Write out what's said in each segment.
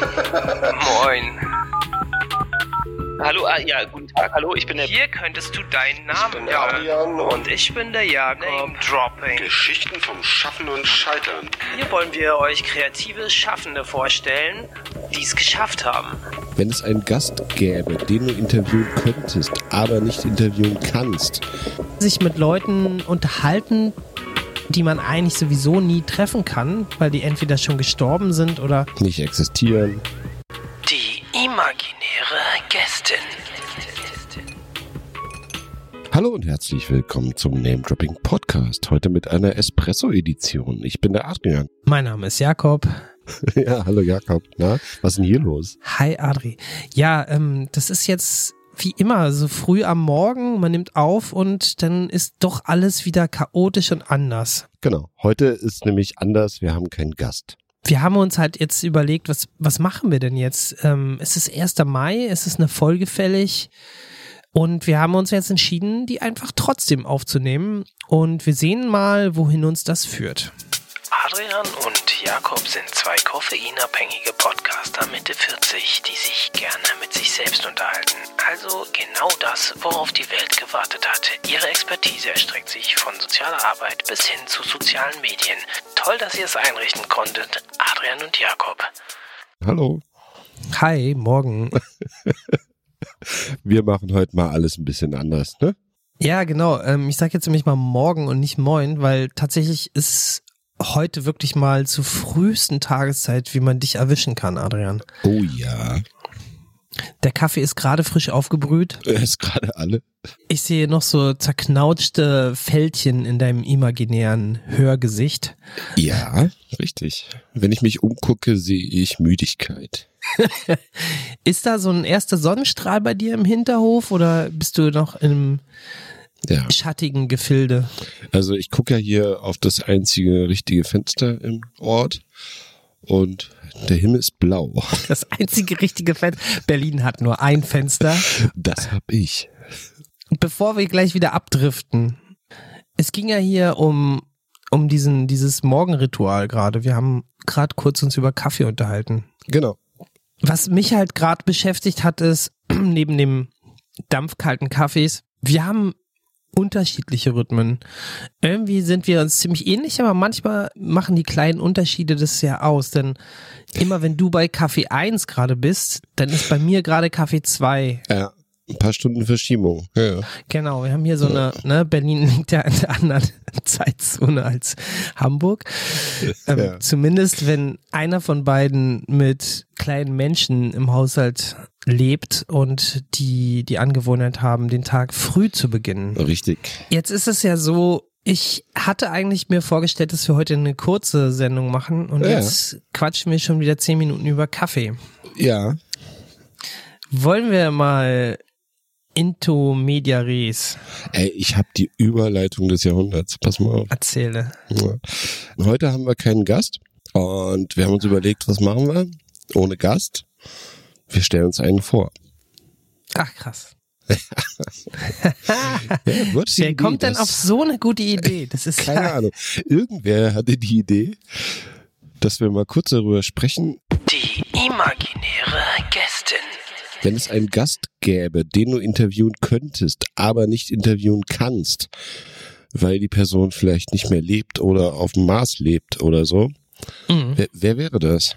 Moin. Hallo, ah, ja, guten Tag. Hallo, ich bin der. Hier könntest du deinen Namen bin der Adrian und- und ich bin der Jakob. Name Dropping. Geschichten vom Schaffen und Scheitern. Hier wollen wir euch kreative Schaffende vorstellen, die es geschafft haben. Wenn es einen Gast gäbe, den du interviewen könntest, aber nicht interviewen kannst, sich mit Leuten unterhalten, die man eigentlich sowieso nie treffen kann, weil die entweder schon gestorben sind oder nicht existieren, Die imaginäre Gästin. Hallo und herzlich willkommen zum Name Dropping Podcast. Heute mit einer Espresso-Edition. Ich bin der Adrian. mein Name ist Jakob. ja, hallo Jakob. Na, was ist denn hier los? Hi Adri. Ja, ähm, das ist jetzt wie immer so früh am Morgen, man nimmt auf und dann ist doch alles wieder chaotisch und anders. Genau, heute ist nämlich anders. Wir haben keinen Gast. Wir haben uns halt jetzt überlegt, was, was machen wir denn jetzt? Ähm, es ist 1. Mai, es ist eine Folge fällig und wir haben uns jetzt entschieden, die einfach trotzdem aufzunehmen und wir sehen mal, wohin uns das führt. Adrian und Jakob sind zwei koffeinabhängige Podcaster Mitte 40, die sich gerne mit sich selbst unterhalten. Also genau das, worauf die Welt gewartet hat. Ihre Expertise erstreckt sich von sozialer Arbeit bis hin zu sozialen Medien. Toll, dass ihr es einrichten konntet, Adrian und Jakob. Hallo. Hi, morgen. Wir machen heute mal alles ein bisschen anders, ne? Ja, genau. Ähm, ich sage jetzt nämlich mal morgen und nicht moin, weil tatsächlich ist heute wirklich mal zur frühesten Tageszeit, wie man dich erwischen kann, Adrian. Oh ja. Der Kaffee ist gerade frisch aufgebrüht. Er ist gerade alle. Ich sehe noch so zerknautschte Fältchen in deinem imaginären Hörgesicht. Ja, richtig. Wenn ich mich umgucke, sehe ich Müdigkeit. Ist da so ein erster Sonnenstrahl bei dir im Hinterhof oder bist du noch im Ja. schattigen Gefilde? Also ich gucke ja hier auf das einzige richtige Fenster im Ort und der Himmel ist blau. Das einzige richtige Fenster. Berlin hat nur ein Fenster. Das hab ich. Bevor wir gleich wieder abdriften, es ging ja hier um, um diesen, dieses Morgenritual gerade. Wir haben gerade kurz uns über Kaffee unterhalten. Genau. Was mich halt gerade beschäftigt hat, ist, neben dem dampfkalten Kaffees, wir haben unterschiedliche Rhythmen. Irgendwie sind wir uns ziemlich ähnlich, aber manchmal machen die kleinen Unterschiede das ja aus. Denn immer wenn du bei Kaffee 1 gerade bist, dann ist bei mir gerade Kaffee 2. Ja, ein paar Stunden Verschiebung. Ja. Genau, wir haben hier so eine, ne, Berlin liegt ja in der anderen Zeitzone als Hamburg. Ähm, Ja. Zumindest wenn einer von beiden mit kleinen Menschen im Haushalt lebt und die die Angewohnheit haben, den Tag früh zu beginnen. Richtig. Jetzt ist es ja so, ich hatte eigentlich mir vorgestellt, dass wir heute eine kurze Sendung machen und Ja. jetzt quatschen wir schon wieder zehn Minuten über Kaffee. Ja. Wollen wir mal into media res Ey, ich habe die Überleitung des Jahrhunderts. Pass mal auf. erzähle? Ja. Heute haben wir keinen Gast und wir haben uns überlegt, was machen wir ohne Gast? Wir stellen uns einen vor. Ach krass. Ja, Wer Idee, kommt denn auf so eine gute Idee? Das ist Keine ja, Ahnung. Irgendwer hatte die Idee, dass wir mal kurz darüber sprechen, Die imaginäre Gästin. wenn es einen Gast gäbe, den du interviewen könntest, aber nicht interviewen kannst, weil die Person vielleicht nicht mehr lebt oder auf dem Mars lebt oder so. Mhm. Wer, wer wäre das?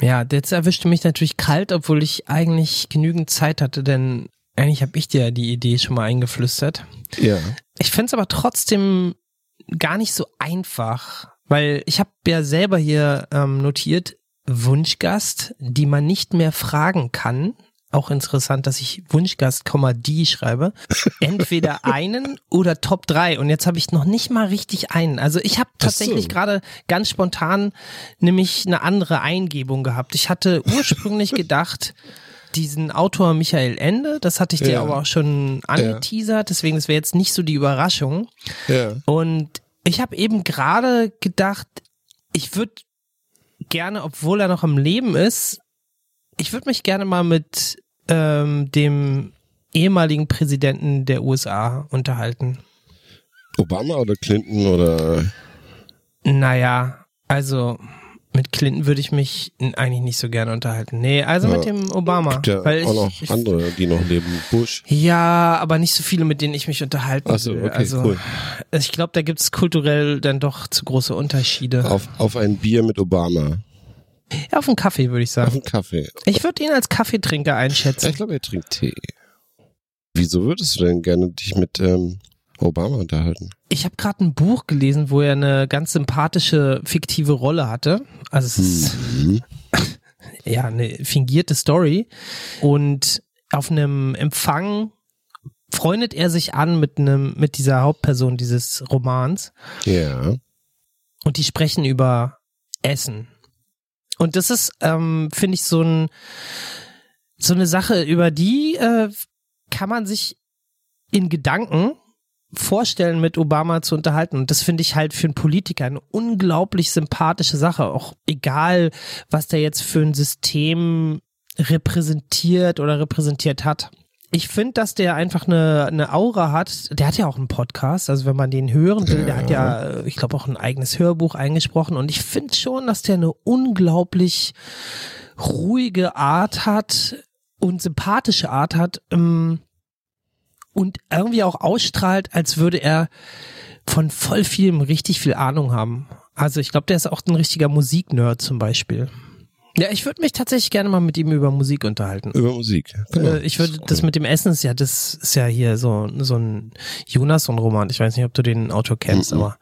Ja, jetzt erwischte mich natürlich kalt, obwohl ich eigentlich genügend Zeit hatte, denn eigentlich habe ich dir ja die Idee schon mal eingeflüstert. Ja. Ich finde es aber trotzdem gar nicht so einfach, weil ich habe ja selber hier ähm, notiert, Wunschgast, die man nicht mehr fragen kann. Auch interessant, dass ich Wunschgast, die schreibe. Entweder einen oder Top 3. Und jetzt habe ich noch nicht mal richtig einen. Also ich habe tatsächlich so. gerade ganz spontan nämlich eine andere Eingebung gehabt. Ich hatte ursprünglich gedacht, diesen Autor Michael Ende, das hatte ich dir Ja. aber auch schon angeteasert, deswegen das wäre jetzt nicht so die Überraschung. Ja. Und ich habe eben gerade gedacht, ich würde gerne, obwohl er noch am Leben ist, ich würde mich gerne mal mit ähm, dem ehemaligen Präsidenten der USA unterhalten. Obama oder Clinton oder Naja, also Mit Clinton würde ich mich eigentlich nicht so gerne unterhalten. Nee, also Ja. mit dem Obama. Gibt ja weil auch ich, noch ich, andere, die noch leben. Bush. Ja, aber nicht so viele, mit denen ich mich unterhalten Ach so, will. okay, also cool. ich glaube, da gibt es kulturell dann doch zu große Unterschiede. Auf, auf ein Bier mit Obama. Ja, auf einen Kaffee würde ich Auf sagen. einen Kaffee. Ich würde ihn als Kaffeetrinker einschätzen. ich glaube, er trinkt Tee. Wieso würdest du denn gerne dich mit ähm, Obama unterhalten? Ich habe gerade ein Buch gelesen, wo er eine ganz sympathische fiktive Rolle hatte. Also es ist Mhm. ja eine fingierte Story. Und auf einem Empfang freundet er sich an mit einem mit dieser Hauptperson dieses Romans Ja. und die sprechen über Essen. Und das ist, ähm, finde ich, so ein so eine Sache, über die äh, kann man sich in Gedanken vorstellen, mit Obama zu unterhalten. Und das finde ich halt für einen Politiker eine unglaublich sympathische Sache. Auch egal, was der jetzt für ein System repräsentiert oder repräsentiert hat. Ich finde, dass der einfach eine, eine Aura hat. Der hat ja auch einen Podcast, also wenn man den hören will, der hat ja, äh, ich glaube, auch ein eigenes Hörbuch eingesprochen. Und ich finde schon, dass der eine unglaublich ruhige Art hat und sympathische Art hat. Ähm, und irgendwie auch ausstrahlt, als würde er von voll vielem richtig viel Ahnung haben. Also ich glaube, der ist auch ein richtiger Musiknerd zum Beispiel. Ja, ich würde mich tatsächlich gerne mal mit ihm über Musik unterhalten. Über Musik. Genau. Äh, Ich würde ist das mit dem Essen ist ja, das ist ja hier so, so ein Jonas-Roman. Ich weiß nicht, ob du den Autor kennst, Mhm. aber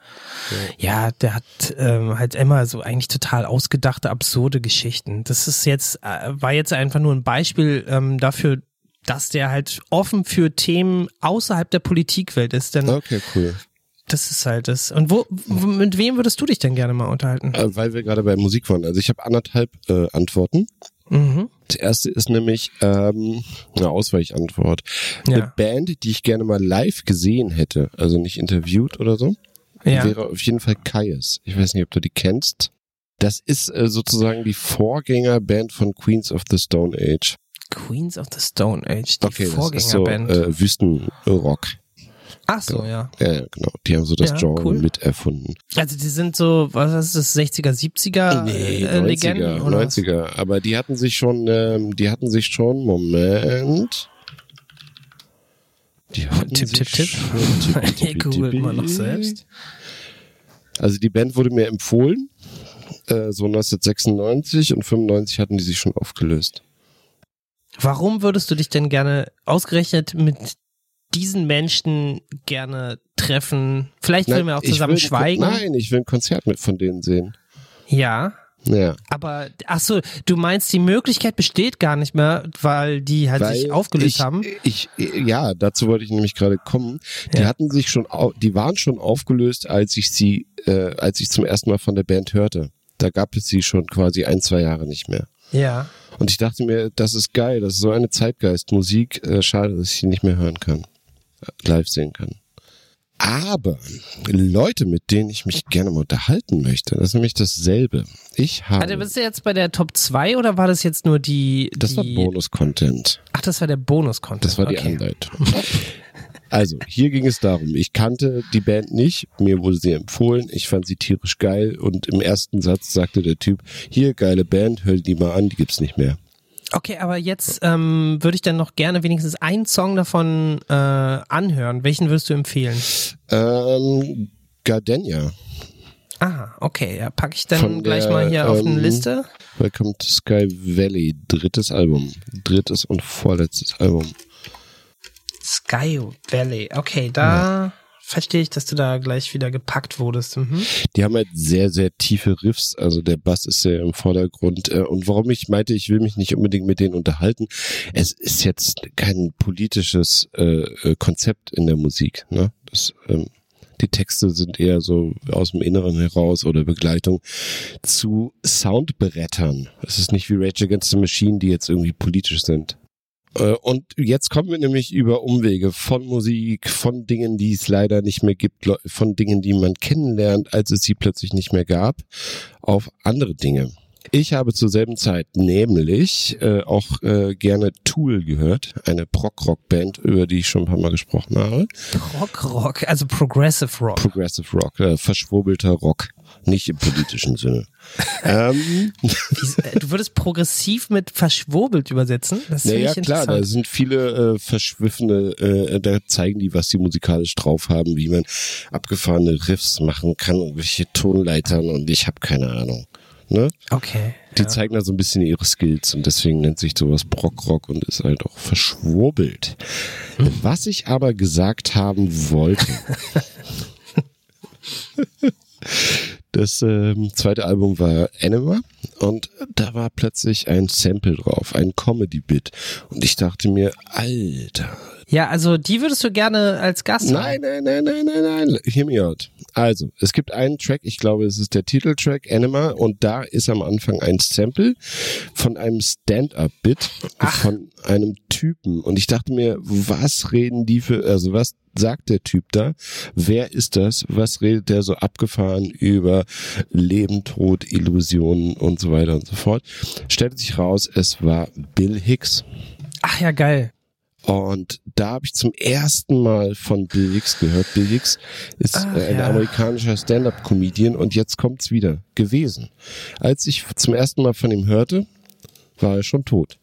ja, der hat ähm, halt immer so eigentlich total ausgedachte, absurde Geschichten. Das ist jetzt, äh, war jetzt einfach nur ein Beispiel ähm, dafür, dass der halt offen für Themen außerhalb der Politikwelt ist. Denn Okay, cool. Das ist halt das. Und wo, mit wem würdest du dich denn gerne mal unterhalten? Äh, weil wir gerade bei Musik waren. Also ich habe anderthalb äh, Antworten. Mhm. Das erste ist nämlich ähm, eine Ausweichantwort. Ja. Eine Band, die ich gerne mal live gesehen hätte, also nicht interviewt oder so, Ja. wäre auf jeden Fall Kaius. Ich weiß nicht, ob du die kennst. Das ist äh, sozusagen die Vorgängerband von Queens of the Stone Age. Queens of the Stone Age, die Okay, das ist so Vorgängerband. äh, Wüstenrock. Ach so, ja. Ja, ja, genau. Die haben so das Ja, Genre cool. miterfunden. Also die sind so, was ist das, 60er, 70er Nee, äh, 90er, Legenden? Oder was? 90er. Aber die hatten sich schon, ähm, die hatten sich schon, Moment. Die hatten Tipp, sich tipp, tipp. schon- tippi, Ihr tippi, googelt mal noch selbst. Also die Band wurde mir empfohlen, äh, so 1996 und 95 hatten die sich schon aufgelöst. Warum würdest du dich denn gerne ausgerechnet mit diesen Menschen gerne treffen? Vielleicht wollen wir auch zusammen will schweigen. Nein, ich will ein Konzert mit von denen sehen. Ja. Ja. Aber, ach so, du meinst, die Möglichkeit besteht gar nicht mehr, weil die halt sich aufgelöst ich, haben? Ich, ja, dazu wollte ich nämlich gerade kommen. Die Ja. hatten sich schon, die waren schon aufgelöst, als ich sie, äh, als ich zum ersten Mal von der Band hörte. Da gab es sie schon quasi ein, zwei Jahre nicht mehr. Ja. Und ich dachte mir, das ist geil, das ist so eine Zeitgeistmusik. Äh, schade, dass ich sie nicht mehr hören kann, live sehen kann. Aber Leute, mit denen ich mich gerne mal unterhalten möchte, das ist nämlich dasselbe. Ich habe, Also bist du jetzt bei der Top 2 oder war das jetzt nur die. das war die, Bonus-Content. Ach, das war der Bonus-Content. Das war die okay. Anleitung. Also, hier ging es darum, ich kannte die Band nicht, mir wurde sie empfohlen, ich fand sie tierisch geil und im ersten Satz sagte der Typ, hier, geile Band, hör die mal an, die gibt's nicht mehr. Okay, aber jetzt ähm, würde ich dann noch gerne wenigstens einen Song davon äh, anhören. Welchen würdest du empfehlen? Ähm, Gardenia, Ah, okay, ja, packe ich dann Von gleich der, mal hier auf eine ähm, Liste. Welcome to Sky Valley, drittes Album, drittes und vorletztes Album. Sky Valley. Okay, da verstehe ich, dass du da gleich wieder gepackt wurdest. Mhm. Die haben halt sehr, sehr tiefe Riffs, also der Bass ist sehr im Vordergrund. Äh, Und warum ich meinte, ich will mich nicht unbedingt mit denen unterhalten, es ist jetzt kein politisches äh, äh, Konzept in der Musik. Ne? Das, ähm, die Texte sind eher so aus dem Inneren heraus oder Begleitung zu Soundbrettern. Es ist nicht wie Rage Against the Machine, die jetzt irgendwie politisch sind. Äh, Und jetzt kommen wir nämlich über Umwege von Musik, von Dingen, die es leider nicht mehr gibt, von Dingen, die man kennenlernt, als es sie plötzlich nicht mehr gab, auf andere Dinge. Ich habe zur selben Zeit nämlich äh, auch äh, gerne Tool gehört, eine Prog-Rock-Band, über die ich schon ein paar Mal gesprochen habe. Prog-Rock, also Progressive Rock. Progressive Rock, äh, verschwurbelter Rock, nicht im politischen Sinne. ähm, Wie- Du würdest progressiv mit verschwurbelt übersetzen? Das naja, klar, da sind viele äh, verschwiffene, äh, da zeigen die, was sie musikalisch drauf haben, wie man abgefahrene Riffs machen kann und welche Tonleitern und ich habe keine Ahnung. Ne? Okay. Die ja. zeigen da so ein bisschen ihre Skills und deswegen nennt sich sowas Brockrock und ist halt auch verschwurbelt. Was ich aber gesagt haben wollte. Das ähm, zweite Album war Anima und da war plötzlich ein Sample drauf, ein Comedy-Bit. Und ich dachte mir, Alter, Ja, also die würdest du gerne als Gast Nein, nein, nein, nein, nein, nein. Hear me out. Also, es gibt einen Track, ich glaube, es ist der Titeltrack Anima und da ist am Anfang ein Sample von einem Stand-up-Bit von einem Typen und ich dachte mir, was reden die für, also was sagt der Typ da? Wer ist das? Was redet der so abgefahren über Leben, Tod, Illusionen und so weiter und so fort? Stellte sich raus, es war Bill Hicks. Ach ja, geil. Und da habe ich zum ersten Mal von Bill Hicks gehört. Bill Hicks ist Ach, äh, ein ja. amerikanischer Stand-up-Comedian und jetzt kommt's wieder gewesen. Als ich zum ersten Mal von ihm hörte, war er schon tot.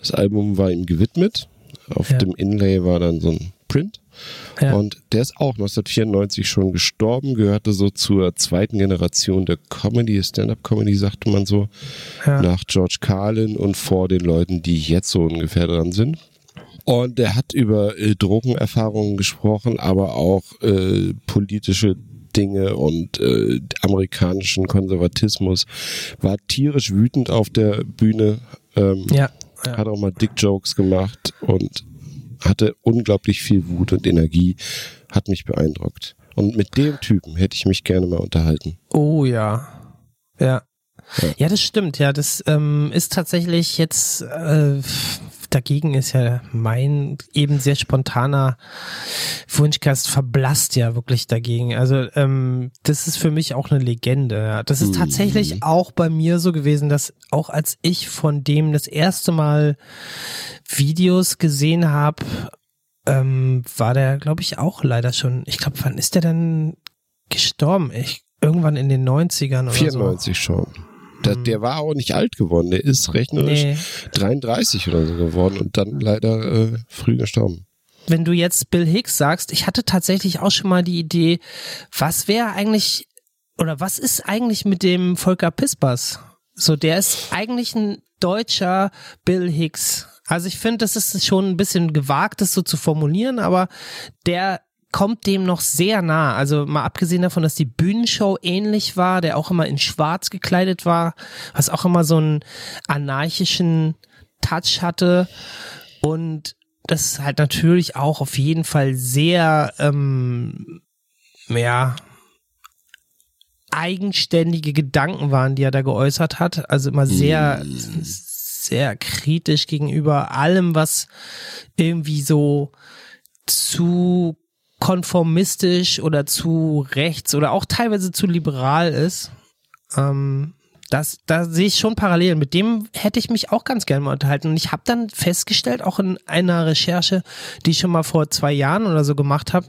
Das Album war ihm gewidmet. Auf Ja. dem Inlay war dann so ein Print. Ja. Und der ist auch 1994 schon gestorben, gehörte so zur zweiten Generation der Comedy, Stand-up-Comedy, sagte man so, Ja. nach George Carlin und vor den Leuten, die jetzt so ungefähr dran sind. Und er hat über äh, Drogenerfahrungen gesprochen, aber auch äh, politische Dinge und äh, amerikanischen Konservatismus. War tierisch wütend auf der Bühne, ähm, Ja. ja. hat auch mal Dick-Jokes gemacht und hatte unglaublich viel Wut und Energie, hat mich beeindruckt. Und mit dem Typen hätte ich mich gerne mal unterhalten. Oh ja. Ja. Ja. Ja, das stimmt. Ja, das ähm, ist tatsächlich jetzt äh, dagegen ist ja mein eben sehr spontaner Wunschgast verblasst ja wirklich dagegen. Also ähm, das ist für mich auch eine Legende. Das ist tatsächlich auch bei mir so gewesen, dass auch als ich von dem das erste Mal Videos gesehen habe, ähm, war der, glaube ich, auch leider schon. Ich glaube, wann ist der denn gestorben? Ich, irgendwann in den 90ern oder 94 schon. Der, der war auch nicht alt geworden. Der ist rechnerisch Nee. 33 oder so geworden und dann leider äh, früh gestorben. Wenn du jetzt Bill Hicks sagst, ich hatte tatsächlich auch schon mal die Idee, was wäre eigentlich oder was ist eigentlich mit dem Volker Pispers? So, der ist eigentlich ein deutscher Bill Hicks. Also ich finde, das ist schon ein bisschen gewagt, das so zu formulieren, aber der kommt dem noch sehr nah. Also mal abgesehen davon, dass die Bühnenshow ähnlich war, der auch immer in schwarz gekleidet war, was auch immer so einen anarchischen Touch hatte und das halt natürlich auch auf jeden Fall sehr, ähm, ja, eigenständige Gedanken waren, die er da geäußert hat. Also immer sehr, sehr kritisch gegenüber allem, was irgendwie so zu konformistisch oder zu rechts oder auch teilweise zu liberal ist. Ähm, das, da sehe ich schon Parallelen. Mit dem hätte ich mich auch ganz gerne mal unterhalten. Und ich habe dann festgestellt, auch in einer Recherche, die ich schon mal vor zwei Jahren oder so gemacht habe,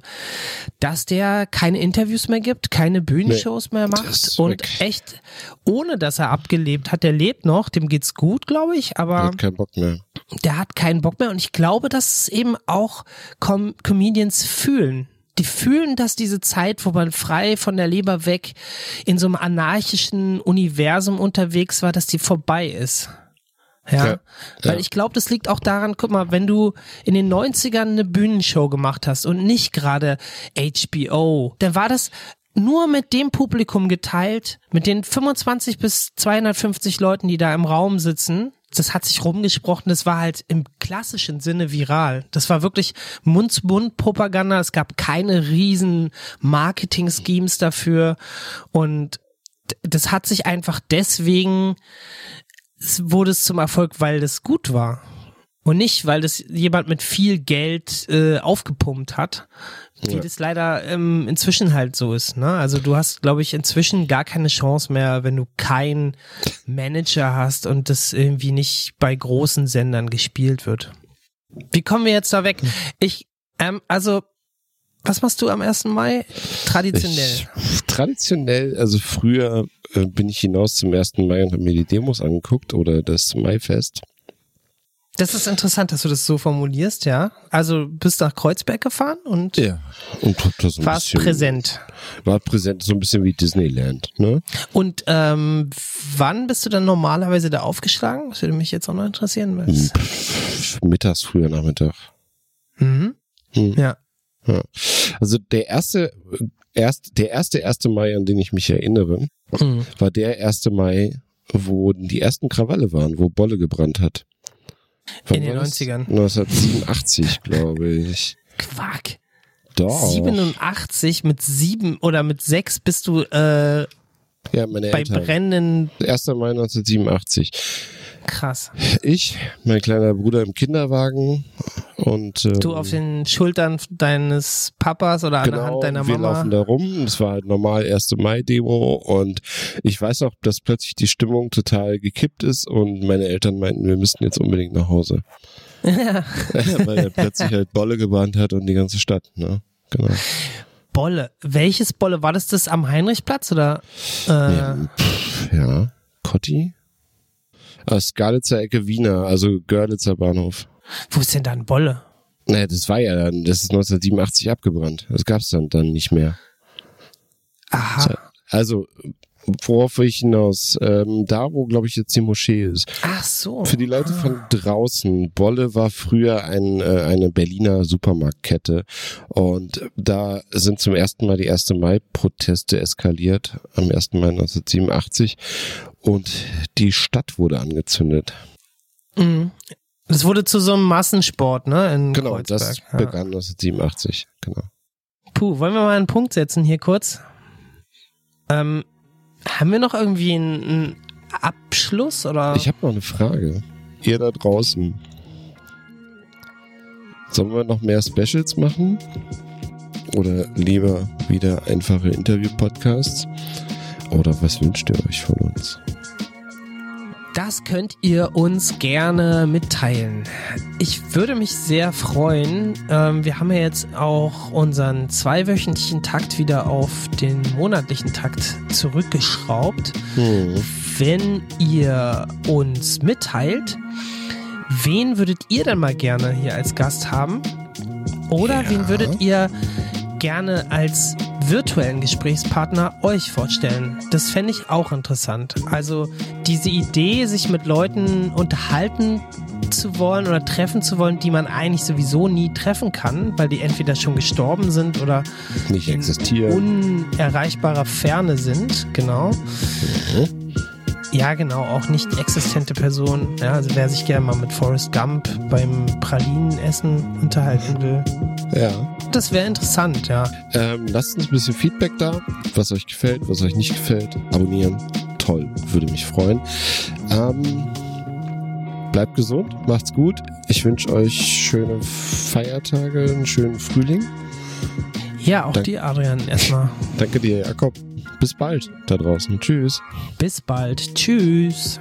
dass der keine Interviews mehr gibt, keine Bühnenshows mehr der macht und weg. echt, ohne dass er abgelebt hat. Der lebt noch, dem geht's gut, glaube ich, Er aber hat keinen Bock mehr. der hat keinen Bock mehr und ich glaube, dass es eben auch Com Comedians fühlen. Die fühlen, dass diese Zeit, wo man frei von der Leber weg in so einem anarchischen Universum unterwegs war, dass die vorbei ist. Ja, Ja, weil ich glaube, das liegt auch daran, guck mal, wenn du in den 90ern eine Bühnenshow gemacht hast und nicht gerade HBO, dann war das nur mit dem Publikum geteilt, mit den 25 bis 250 Leuten, die da im Raum sitzen. Das hat sich rumgesprochen, das war halt im klassischen Sinne viral. Das war wirklich Mund-zu-Mund-Propaganda. Es gab keine riesen Marketing-Schemes dafür. Und das hat sich einfach deswegen es wurde es zum Erfolg, weil das gut war. Und nicht, weil das jemand mit viel Geld äh, aufgepumpt hat, Wie Ja. das leider ähm, inzwischen halt so ist. Ne? Also du hast, glaube ich, inzwischen gar keine Chance mehr, wenn du keinen Manager hast und das irgendwie nicht bei großen Sendern gespielt wird. Wie kommen wir jetzt da weg? Ich, ähm, also, was machst du am 1. Mai? Traditionell. Ich, traditionell, also früher äh, bin ich hinaus zum 1. Mai und habe mir die Demos angeguckt oder das Maifest. Das ist interessant, dass du das so formulierst, ja. Also bist nach Kreuzberg gefahren und Ja. Und so warst präsent. War präsent, so ein bisschen wie Disneyland, ne? Und ähm, wann bist du dann normalerweise da aufgeschlagen? Das würde mich jetzt auch noch interessieren. Pff, Mittags, früher Nachmittag. Mhm. Hm. Ja. Ja. Also der erste, erst, der erste 1. Mai, an den ich mich erinnere, Mhm. war der 1. Mai, wo die ersten Krawalle waren, wo Bolle gebrannt hat. Wann In den war das? 90ern. 1987, glaube ich. Quack. Doch. 87 mit sieben oder mit sechs bist du äh, ja, meine bei Eltern. brennenden 1. Mai 1987. krass. Ich, mein kleiner Bruder im Kinderwagen und ähm, Du auf den Schultern deines Papas oder an der genau, Hand deiner wir Mama. laufen da rum. Es war halt normal 1. Mai-Demo und ich weiß auch, dass plötzlich die Stimmung total gekippt ist und meine Eltern meinten, wir müssten jetzt unbedingt nach Hause. Ja. Weil er plötzlich halt Bolle gebrannt hat und die ganze Stadt, ne? Genau. Bolle. Welches Bolle? War das das am Heinrichplatz oder? Äh, Ja, pff, ja. Kotti? Aus Görlitzer Ecke Wiener, also Görlitzer Bahnhof. Wo ist denn da ein Bolle? Naja, das war ja dann, das ist 1987 abgebrannt. Das gab's dann, dann nicht mehr. Aha. Also, worauf will ich hinaus? Ähm, da, wo, glaube ich, jetzt die Moschee ist. Ach so. Für die Leute von draußen, Bolle war früher ein, äh, eine Berliner Supermarktkette und da sind zum ersten Mal die 1. Mai-Proteste eskaliert, am 1. Mai 1987 und die Stadt wurde angezündet. Mhm. Das wurde zu so einem Massensport, ne? In Genau, Kreuzberg. das ja. begann 1987, genau. Puh, wollen wir mal einen Punkt setzen hier kurz? Ähm, haben wir noch irgendwie einen, Abschluss oder? Ich habe noch eine Frage. Ihr da draußen. Sollen wir noch mehr Specials machen? Oder lieber wieder einfache Interview-Podcasts? Oder was wünscht ihr euch von uns? Das könnt ihr uns gerne mitteilen. Ich würde mich sehr freuen. Ähm, wir haben ja jetzt auch unseren zweiwöchentlichen Takt wieder auf den monatlichen Takt zurückgeschraubt. Hm. Wenn ihr uns mitteilt, wen würdet ihr denn mal gerne hier als Gast haben? Oder Ja. wen würdet ihr gerne als virtuellen Gesprächspartner euch vorstellen? Das fände ich auch interessant. Also diese Idee, sich mit Leuten unterhalten zu wollen oder treffen zu wollen, die man eigentlich sowieso nie treffen kann, weil die entweder schon gestorben sind oder Nicht in existieren. unerreichbarer Ferne sind, genau. Ja, genau, auch nicht existente Personen. Ja, also wer sich gerne mal mit Forrest Gump beim Pralinenessen unterhalten will. Ja. Das wäre interessant, ja. Ähm, lasst uns ein bisschen Feedback da, was euch gefällt, was euch nicht gefällt. Abonnieren. Toll, würde mich freuen. Ähm, bleibt gesund, macht's gut. Ich wünsche euch schöne Feiertage, einen schönen Frühling. Ja, auch Danke. dir, Adrian, erstmal. Danke dir, Jakob. Bis bald da draußen. Tschüss. Bis bald. Tschüss.